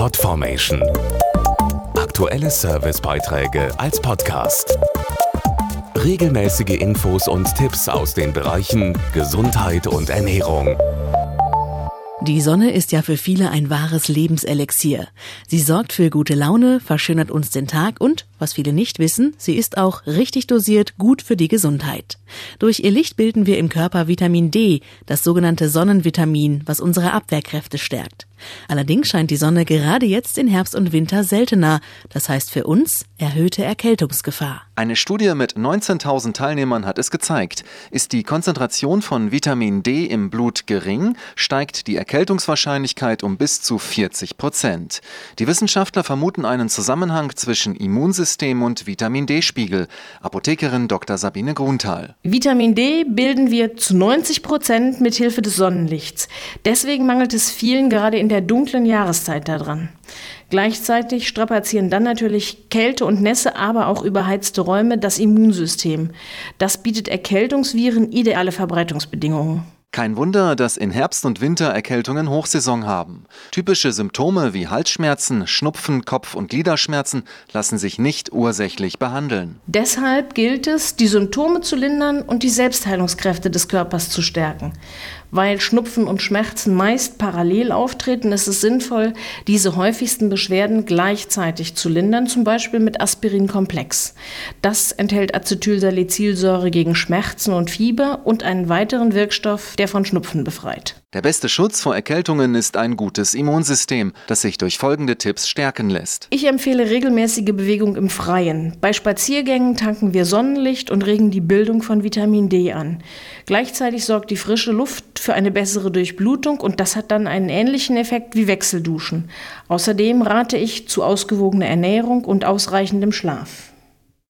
Podformation. Aktuelle Servicebeiträge als Podcast. Regelmäßige Infos und Tipps aus den Bereichen Gesundheit und Ernährung. Die Sonne ist ja für viele ein wahres Lebenselixier. Sie sorgt für gute Laune, verschönert uns den Tag und, was viele nicht wissen, sie ist auch richtig dosiert gut für die Gesundheit. Durch ihr Licht bilden wir im Körper Vitamin D, das sogenannte Sonnenvitamin, was unsere Abwehrkräfte stärkt. Allerdings scheint die Sonne gerade jetzt in Herbst und Winter seltener. Das heißt für uns erhöhte Erkältungsgefahr. Eine Studie mit 19.000 Teilnehmern hat es gezeigt. Ist die Konzentration von Vitamin D im Blut gering, steigt die Erkältungswahrscheinlichkeit um bis zu 40 Prozent. Die Wissenschaftler vermuten einen Zusammenhang zwischen Immunsystem und Vitamin D-Spiegel. Apothekerin Dr. Sabine Grunthal. Vitamin D bilden wir zu 90 Prozent mit Hilfe des Sonnenlichts. Deswegen mangelt es vielen gerade in der dunklen Jahreszeit daran. Gleichzeitig strapazieren dann natürlich Kälte und Nässe, aber auch überheizte Räume das Immunsystem. Das bietet Erkältungsviren ideale Verbreitungsbedingungen. Kein Wunder, dass in Herbst und Winter Erkältungen Hochsaison haben. Typische Symptome wie Halsschmerzen, Schnupfen, Kopf- und Gliederschmerzen lassen sich nicht ursächlich behandeln. Deshalb gilt es, die Symptome zu lindern und die Selbstheilungskräfte des Körpers zu stärken. Weil Schnupfen und Schmerzen meist parallel auftreten, ist es sinnvoll, diese häufigsten Beschwerden gleichzeitig zu lindern, zum Beispiel mit Aspirinkomplex. Das enthält Acetylsalicylsäure gegen Schmerzen und Fieber und einen weiteren Wirkstoff, der von Schnupfen befreit. Der beste Schutz vor Erkältungen ist ein gutes Immunsystem, das sich durch folgende Tipps stärken lässt. Ich empfehle regelmäßige Bewegung im Freien. Bei Spaziergängen tanken wir Sonnenlicht und regen die Bildung von Vitamin D an. Gleichzeitig sorgt die frische Luft für eine bessere Durchblutung und das hat dann einen ähnlichen Effekt wie Wechselduschen. Außerdem rate ich zu ausgewogener Ernährung und ausreichendem Schlaf.